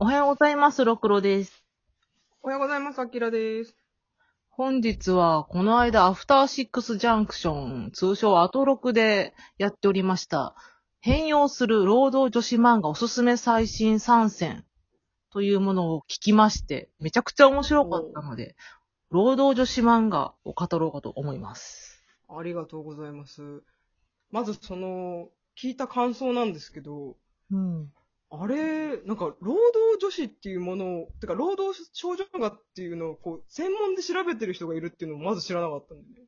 おはようございます、ろくろです。おはようございます、あきらです。本日は、この間、アフターシックスジャンクション、通称アトロクでやっておりました、変容する労働女子漫画おすすめ最新参戦というものを聞きまして、めちゃくちゃ面白かったので、労働女子漫画を語ろうかと思います。ありがとうございます。まず、その、聞いた感想なんですけど、うん。あれ、なんか、労働女子っていうものを、てか、労働少女漫画っていうのを、こう、専門で調べてる人がいるっていうのをまず知らなかったんでね。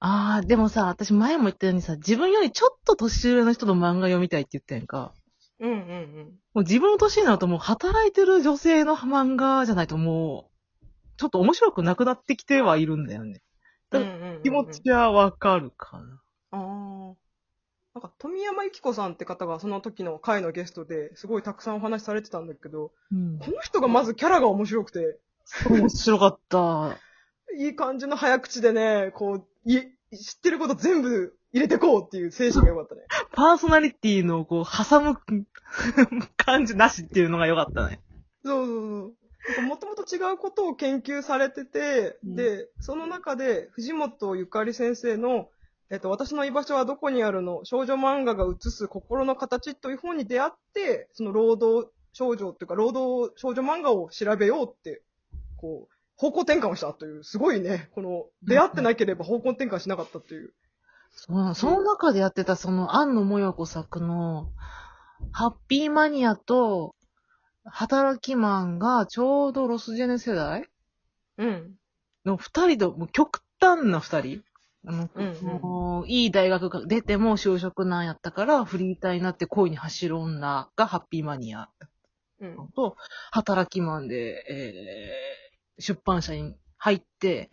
あー、でもさ、私前も言ったようにさ、自分よりちょっと年上の人の漫画読みたいって言ったやんか。うんうんうん。もう自分の年になるともう働いてる女性の漫画じゃないともう、ちょっと面白くなくなってきてはいるんだよね。だ気持ちはわかるかな。なんか、富山由紀子さんって方がその時の回のゲストですごいたくさんお話しされてたんだけど、うん。この人がまずキャラが面白くて、面白かった。いい感じの早口でね、こう、い知ってること全部入れてこうっていう精神が良かったね。パーソナリティのこう、挟む感じなしっていうのが良かったね。そうそうそう。もともと違うことを研究されてて、うんで、その中で藤本ゆかり先生の、えっと、私の居場所はどこにあるの？少女漫画が映す心の形という本に出会って、その労働少女っていうか、労働少女漫画を調べようって、こう、方向転換をしたという、すごいね、この、出会ってなければ方向転換しなかったという。そうその中でやってたその、安野もよこ作の、ハッピーマニアと、働きマンがちょうどロスジェネ世代うん。の二人と、もう極端な二人。あの、うんうんいい大学が出ても就職なんやったから、フリーターになって恋に走る女がハッピーマニアうん。と、働きマンで、えー出版社に入って、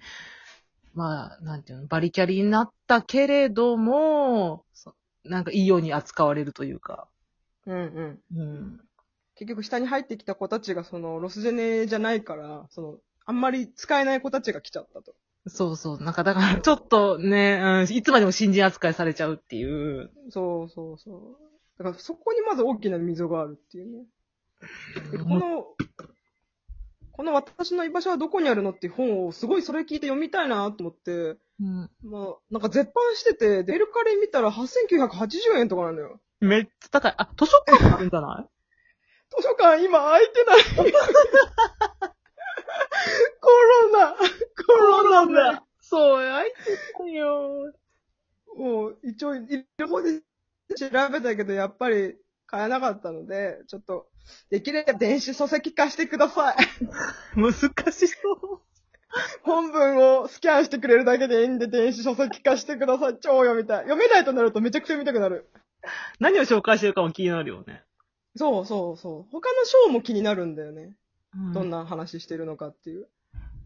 まあ、なんていうの、バリキャリになったけれども、そなんかいいように扱われるというか。うんうん。うん。結局下に入ってきた子たちがそのロスジェネじゃないから、その、あんまり使えない子たちが来ちゃったと。そうそう。なんかだから、ちょっとね、うん、いつまでも新人扱いされちゃうっていう。そうそうそう。だからそこにまず大きな溝があるっていうね。でこの、この私の居場所はどこにあるのっていう本をすごいそれ聞いて読みたいなと思って、うん。まあ、なんか絶版してて、デルカリ見たら8980円とかなのよ。めっちゃ高い。あ、図書館あるんじゃない？図書館今空いてない。コロナコロナだそう、あいつよ。もう、一応、いろ方で調べたけど、やっぱり買えなかったので、ちょっと、できれば電子書籍化してください。難しそう。本文をスキャンしてくれるだけでいいんで、電子書籍化してください。超読みたい。読めないとなるとめちゃくちゃ読みたくなる。何を紹介してるかも気になるよね。そうそうそう。他の章も気になるんだよね。どんな。な話してるのかっていう。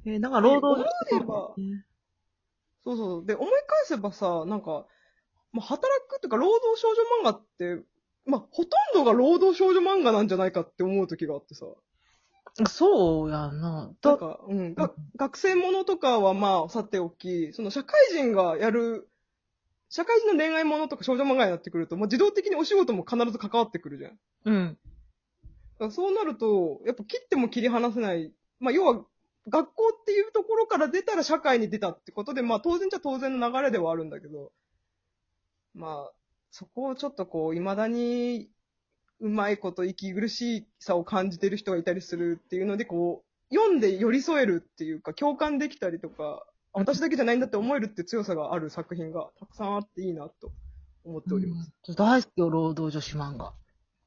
えー、なんか労働思えばそうそう。で、思い返せばさ、なんか、まあ、働くっていうか、労働少女漫画って、まあ、ほとんどが労働少女漫画なんじゃないかって思う時があってさ。そうやな。なんだか、うん。が学生ものとかはまあ、さておき、その社会人がやる、社会人の恋愛ものとか少女漫画になってくると、もう自動的にお仕事も必ず関わってくるじゃん。だうん。そうなると、やっぱ切っても切り離せない。まあ、要は、学校っていうところから出たら社会に出たってことで、まあ当然じゃ当然の流れではあるんだけど、まあ、そこをちょっとこう、未だに、うまいこと息苦しさを感じてる人がいたりするっていうので、こう、読んで寄り添えるっていうか、共感できたりとか、あ私だけじゃないんだって思えるって強さがある作品がたくさんあっていいなと思っております。うん大好きよ、労働女子漫画。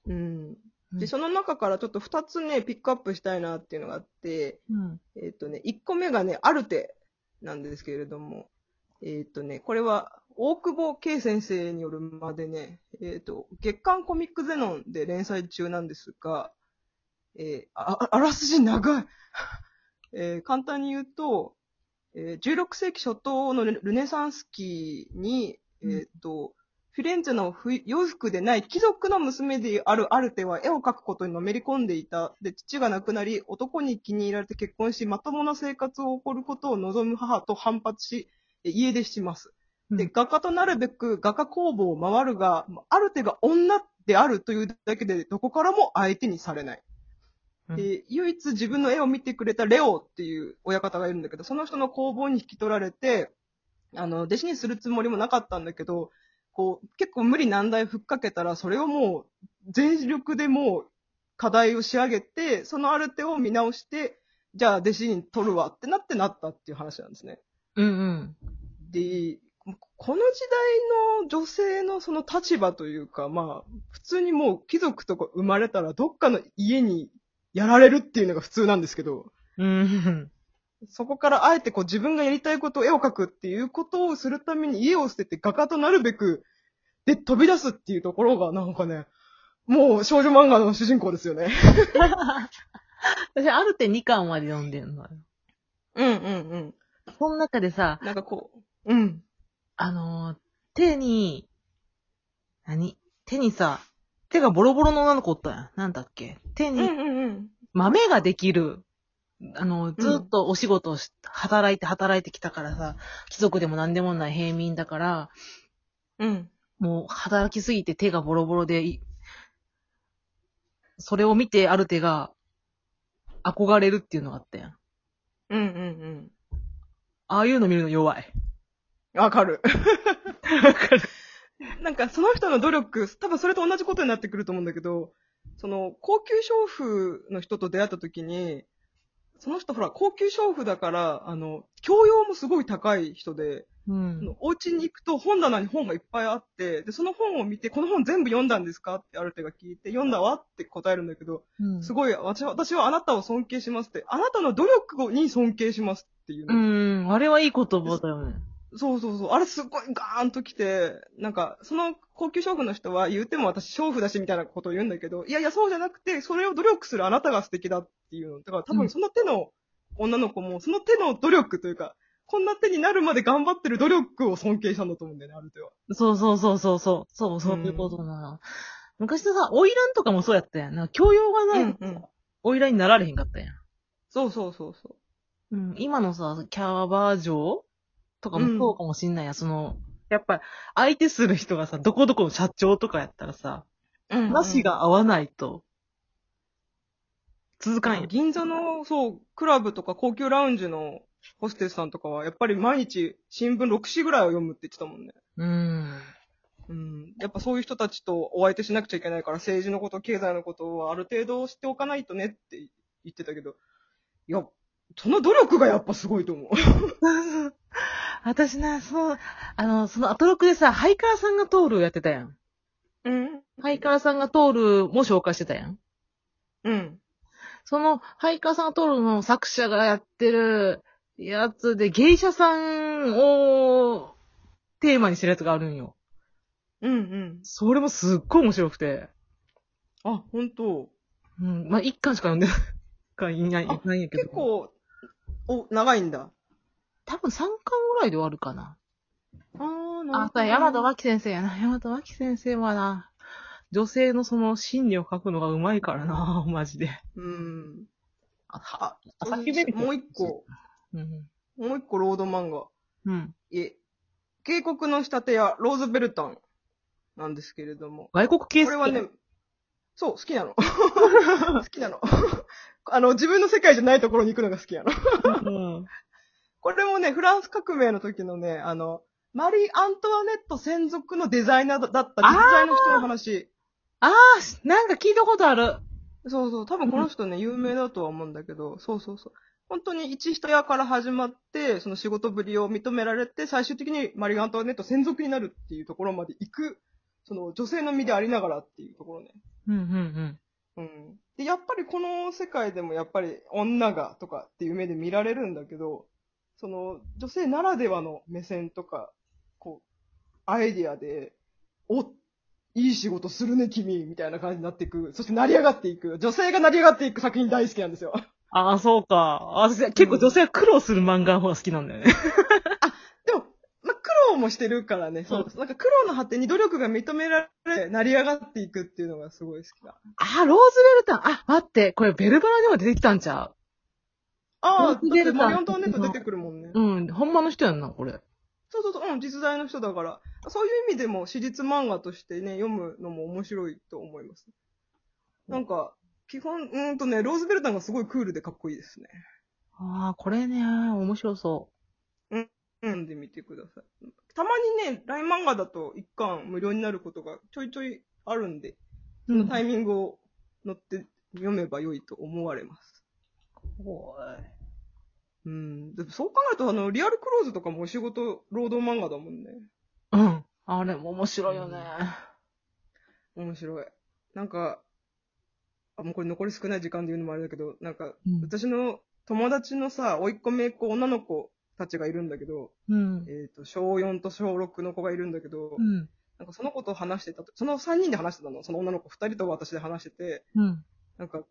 うん。うんで、その中からちょっと二つね、ピックアップしたいなっていうのがあって、うん。えっ、とね、1個目がね、アルテなんですけれども、えっ、とね、これは、大久保圭先生によるまでね、えっ、と、月刊コミックゼノンで連載中なんですが、えーあ、ああらすじ長い。えー簡単に言うと、えー16世紀初頭のルルネサンス期に、えっ、と、フィレンツェのふ洋服でない貴族の娘であるアルテは絵を描くことにのめり込んでいた。で、父が亡くなり、男に気に入られて結婚し、まともな生活を送ることを望む母と反発し、え家出します。で、画家となるべく画家工房を回るが、アルテが女であるというだけで、どこからも相手にされない。うんで、唯一自分の絵を見てくれたレオっていう親方がいるんだけど、その人の工房に引き取られて、あの、弟子にするつもりもなかったんだけど、こう、結構無理難題ふっかけたら、それをもう、全力でもう、課題を仕上げて、そのアルテを見直して、じゃあ弟子に取るわってなってなったっていう話なんですね。うんうん。で、この時代の女性のその立場というか、まあ、普通にもう貴族とか生まれたらどっかの家にやられるっていうのが普通なんですけど、うん。そこからあえてこう自分がやりたいことを絵を描くっていうことをするために家を捨てて画家となるべく、で飛び出すっていうところがなんかね、もう少女漫画の主人公ですよね。私、ある手2巻まで読んでんのよ。うんうんうん。その中でさ、なんかこう、うん。あのー手に、何？手にさ、手がボロボロの女の子おったやん。なんだっけ？手にうんうんうん。豆ができる。あの、ずっとお仕事をし、働いて働いてきたからさ、貴族でも何でもない平民だから、うん。もう働きすぎて手がボロボロでい、それを見てある手が憧れるっていうのがあったやん。うんうんああいうの見るの弱い。うん。わかる。なんかその人の努力、多分それと同じことになってくると思うんだけど、その高級娼婦の人と出会った時に、その人ほら高級娼婦だから、あの、教養もすごい高い人で、うん。お家に行くと本棚に本がいっぱいあって、で、その本を見て、この本全部読んだんですかってある手が聞いて、読んだわって答えるんだけど、うんすごい、私は私はあなたを尊敬しますって、あなたの努力に尊敬しますっていううの。ん、あれはいい言葉だよね。そうそうそう。あれすっごいガーンと来て、なんか、その高級娼婦の人は言っても私娼婦だしみたいなことを言うんだけど、いやいやそうじゃなくて、それを努力するあなたが素敵だっていうの。だから多うん分その手の女の子も、その手の努力というか、こんな手になるまで頑張ってる努力を尊敬したんだと思うんだよね、ある手は。そうそうそうそうそう。そう、そういうことな。昔のさ、花魁とかもそうやったやん。なんか教養がないとうんうんになられへんかったやん。そうそうそうそう。うん、今のさ、キャバ嬢とかもそうかもしんないや、その、やっぱ、相手する人がさ、どこどこの社長とかやったらさ、うん話が合わないと、続かんやん。銀座の、そう、クラブとか高級ラウンジのホステスさんとかは、やっぱり毎日新聞6紙ぐらいを読むって言ってたもんね。うん。うん。やっぱそういう人たちとお相手しなくちゃいけないから、政治のこと、経済のことはある程度知っておかないとねって言ってたけど、いや、その努力がやっぱすごいと思う。私な、その、あの、そのアトロクでさ、ハイカーさんが通るやってたやん。うん。ハイカーさんが通るも紹介してたやん。うん。その、ハイカーさんが通るの作者がやってるやつで、芸者さんをテーマにしてるやつがあるんよ。うんうん。それもすっごい面白くて。あ、本当うん。まあ、一巻しか読んでない、いない、いあないんやけど。結。構、お、長いんだ。多分3巻ぐらいで終わるかな。あー、なあ、そうや、山田脇先生やな。山田脇先生はな、女性のその心理を書くのがうまいからな、マジで。うん。あ、は、あ、朝日ベリもう一個、うん。もう一個ロード漫画。うん。え、渓谷の仕立て屋、ローズベルタンなんですけれども。外国系これはね、そう、好きなの。好きなの。あの、自分の世界じゃないところに行くのが好きなの。うん。これもね、フランス革命の時のね、あの、マリー・アントワネット専属のデザイナーだった実在の人の話。ああ、なんか聞いたことある。そうそう、多分この人ね、有名だとは思うんだけど、そうそうそう。本当に一人屋から始まって、その仕事ぶりを認められて、最終的にマリー・アントワネット専属になるっていうところまで行く、その女性の身でありながらっていうところね。うん、うん、うん。で、やっぱりこの世界でもやっぱり女がとかっていう目で見られるんだけど、その女性ならではの目線とか、こう、アイディアで、お、いい仕事するね君みたいな感じになっていく。そして成り上がっていく。女性が成り上がっていく作品大好きなんですよ。ああ、そうか。あ私結構女性は苦労する漫画の方が好きなんだよね。でも、まあ、苦労もしてるからね。そう。なんか苦労の果てに努力が認められ、成り上がっていくっていうのがすごい好きだ。あ、ローズベルタン。あ、待って、これベルバラでも出てきたんちゃああ、だってマリオントワネット出てくるもんね。ううん、ほんまの人やんな、これ。そうそうそう、うん、実在の人だから、そういう意味でも史実漫画としてね、読むのも面白いと思います。なんか、基本、うーんとね、ローズベルタンがすごいクールでかっこいいですね。ああ、これね、面白そ読んでみてください。たまにね、LINE 漫画だと一巻無料になることがちょいちょいあるんで、う。そのタイミングを乗って読めば良いと思われます。ほうん。でもそう考えると、あの、リアルクローズとかもお仕事、労働漫画だもんね。いうん。あれも面白いよね。面白い。なんか、あ、もうこれ残り少ない時間で言うのもあれだけど、なんか、うん。私の友達のさ、甥っ子姪っ子女の子たちがいるんだけど、うん。えっ、と、小4と小6の子がいるんだけど、うん。なんかその子と話してたと、その3人で話してたの、その女の子2人と私で話してて、うん。なんか、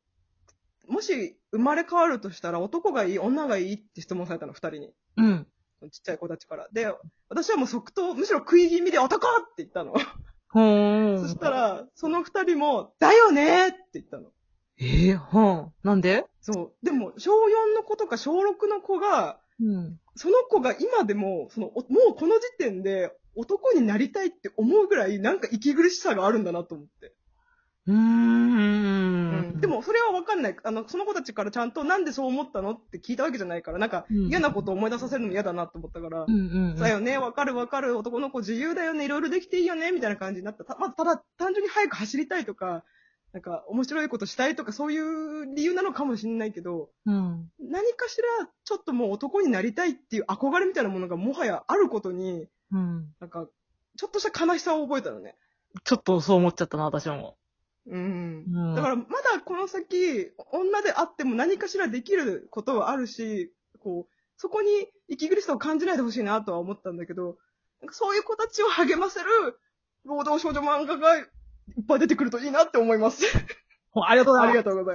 もし生まれ変わるとしたら男がいい、女がいいって質問されたの、2人に。うん。ちっちゃい子たちから。で、私はもう即答、むしろ食い気味で男って言ったの。ほーん。そした、ら、その2人も、だよねって言ったの。ええはん。なんで？そう。でも、小4の子とか小6の子が、うん。その子が今でも、その、おもうこの時点で男になりたいって思うぐらい、なんか息苦しさがあるんだなと思って。うーん。で、も、それはわかんない。あの、その子たちからちゃんとなんでそう思ったのって聞いたわけじゃないから、なんかうん嫌なことを思い出させるのも嫌だなと思ったから。だよね、わかるわかる、男の子自由だよね、いろいろできていいよね、みたいな感じになった。たまあ、ただ、単純に早く走りたいとか、なんか、面白いことしたいとか、そういう理由なのかもしれないけど、うん。何かしら、ちょっともう男になりたいっていう憧れみたいなものがもはやあることに、うん。なんか、ちょっとした悲しさを覚えたのね。ちょっとそう思っちゃったな、私も。うん。うん。だから、まだこの先、女であっても何かしらできることはあるし、こう、そこに息苦しさを感じないでほしいなとは思ったんだけど、なんかそういう子たちを励ませる、労働少女漫画がいっぱい出てくるといいなって思います。ありがとうございますありがとうございます。